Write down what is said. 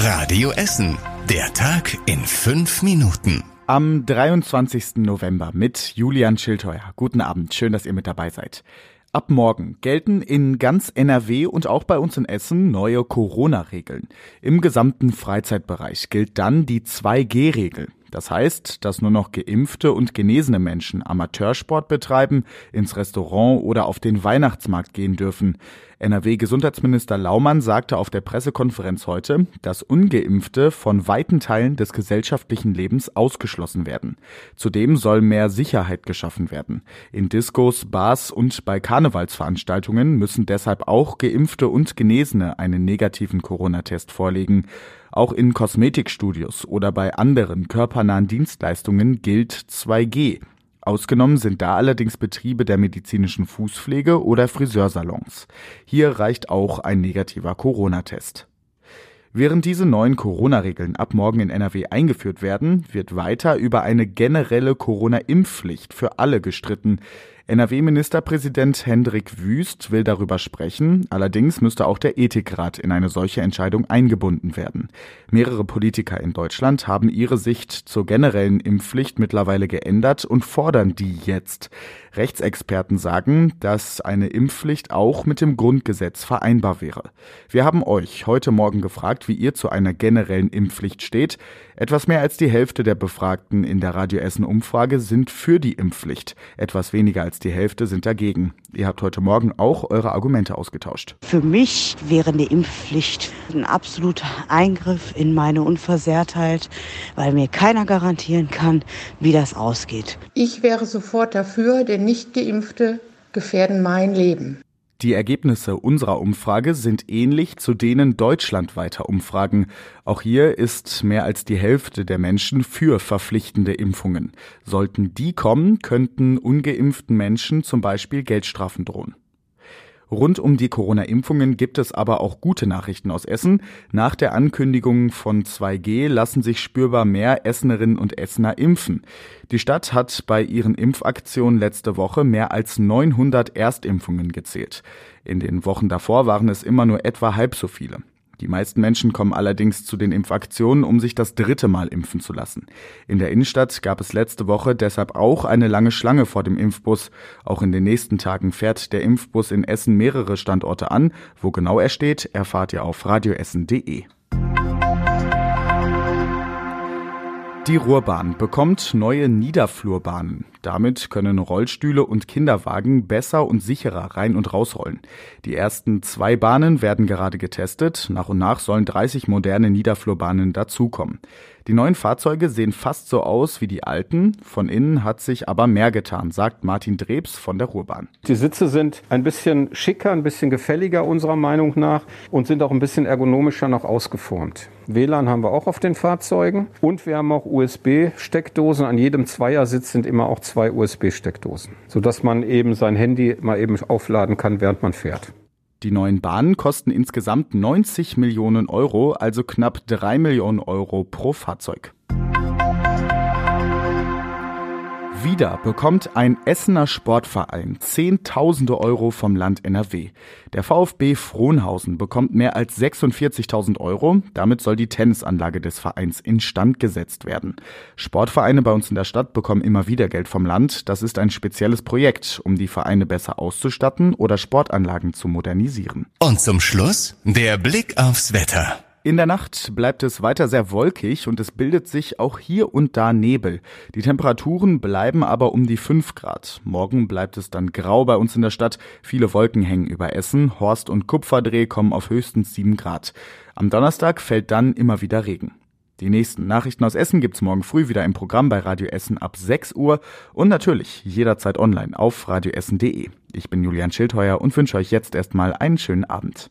Radio Essen. Der Tag in fünf Minuten. Am 23. November mit Julian Schildheuer. Guten Abend, schön, dass ihr mit dabei seid. Ab morgen gelten in ganz NRW und auch bei uns in Essen neue Corona-Regeln. Im gesamten Freizeitbereich gilt dann die 2G-Regel. Das heißt, dass nur noch geimpfte und genesene Menschen Amateursport betreiben, ins Restaurant oder auf den Weihnachtsmarkt gehen dürfen. NRW-Gesundheitsminister Laumann sagte auf der Pressekonferenz heute, dass ungeimpfte von weiten Teilen des gesellschaftlichen Lebens ausgeschlossen werden. Zudem soll mehr Sicherheit geschaffen werden. In Diskos, Bars und bei Karnevalsveranstaltungen müssen deshalb auch geimpfte und Genesene einen negativen Corona-Test vorlegen. Auch in Kosmetikstudios oder bei anderen körpernahen Dienstleistungen gilt 2G. Ausgenommen sind da allerdings Betriebe der medizinischen Fußpflege oder Friseursalons. Hier reicht auch ein negativer Corona-Test. Während diese neuen Corona-Regeln ab morgen in NRW eingeführt werden, wird weiter über eine generelle Corona-Impfpflicht für alle gestritten. NRW-Ministerpräsident Hendrik Wüst will darüber sprechen, allerdings müsste auch der Ethikrat in eine solche Entscheidung eingebunden werden. Mehrere Politiker in Deutschland haben ihre Sicht zur generellen Impfpflicht mittlerweile geändert und fordern die jetzt. Rechtsexperten sagen, dass eine Impfpflicht auch mit dem Grundgesetz vereinbar wäre. Wir haben euch heute Morgen gefragt, wie ihr zu einer generellen Impfpflicht steht. Etwas mehr als die Hälfte der Befragten in der Radio Essen Umfrage sind für die Impfpflicht. Etwas weniger als die Hälfte sind dagegen. Ihr habt heute Morgen auch eure Argumente ausgetauscht. Für mich wäre eine Impfpflicht ein absoluter Eingriff in meine Unversehrtheit, weil mir keiner garantieren kann, wie das ausgeht. Ich wäre sofort dafür, denn Nichtgeimpfte gefährden mein Leben. Die Ergebnisse unserer Umfrage sind ähnlich zu denen deutschlandweiter Umfragen. Auch hier ist mehr als die Hälfte der Menschen für verpflichtende Impfungen. Sollten die kommen, könnten ungeimpften Menschen zum Beispiel Geldstrafen drohen. Rund um die Corona-Impfungen gibt es aber auch gute Nachrichten aus Essen. Nach der Ankündigung von 2G lassen sich spürbar mehr Essenerinnen und Essener impfen. Die Stadt hat bei ihren Impfaktionen letzte Woche mehr als 900 Erstimpfungen gezählt. In den Wochen davor waren es immer nur etwa halb so viele. Die meisten Menschen kommen allerdings zu den Impfaktionen, um sich das dritte Mal impfen zu lassen. In der Innenstadt gab es letzte Woche deshalb auch eine lange Schlange vor dem Impfbus. Auch in den nächsten Tagen fährt der Impfbus in Essen mehrere Standorte an. Wo genau er steht, erfahrt ihr auf radioessen.de. Die Ruhrbahn bekommt neue Niederflurbahnen. Damit können Rollstühle und Kinderwagen besser und sicherer rein und rausrollen. Die ersten zwei Bahnen werden gerade getestet. Nach und nach sollen 30 moderne Niederflurbahnen dazukommen. Die neuen Fahrzeuge sehen fast so aus wie die alten. Von innen hat sich aber mehr getan, sagt Martin Drebs von der Ruhrbahn. Die Sitze sind ein bisschen schicker, ein bisschen gefälliger unserer Meinung nach und sind auch ein bisschen ergonomischer noch ausgeformt. WLAN haben wir auch auf den Fahrzeugen und wir haben auch USB-Steckdosen. An jedem Zweiersitz sind immer auch zwei USB-Steckdosen, sodass man eben sein Handy mal eben aufladen kann, während man fährt. Die neuen Bahnen kosten insgesamt 90 Millionen Euro, also knapp 3 Millionen Euro pro Fahrzeug. Wieder bekommt ein Essener Sportverein Zehntausende Euro vom Land NRW. Der VfB Frohnhausen bekommt mehr als 46.000 Euro. Damit soll die Tennisanlage des Vereins instand gesetzt werden. Sportvereine bei uns in der Stadt bekommen immer wieder Geld vom Land. Das ist ein spezielles Projekt, um die Vereine besser auszustatten oder Sportanlagen zu modernisieren. Und zum Schluss der Blick aufs Wetter. In der Nacht bleibt es weiter sehr wolkig und es bildet sich auch hier und da Nebel. Die Temperaturen bleiben aber um die 5 Grad. Morgen bleibt es dann grau bei uns in der Stadt. Viele Wolken hängen über Essen. Horst und Kupferdreh kommen auf höchstens 7 Grad. Am Donnerstag fällt dann immer wieder Regen. Die nächsten Nachrichten aus Essen gibt's morgen früh wieder im Programm bei Radio Essen ab 6 Uhr und natürlich jederzeit online auf radioessen.de. Ich bin Julian Schildheuer und wünsche euch jetzt erstmal einen schönen Abend.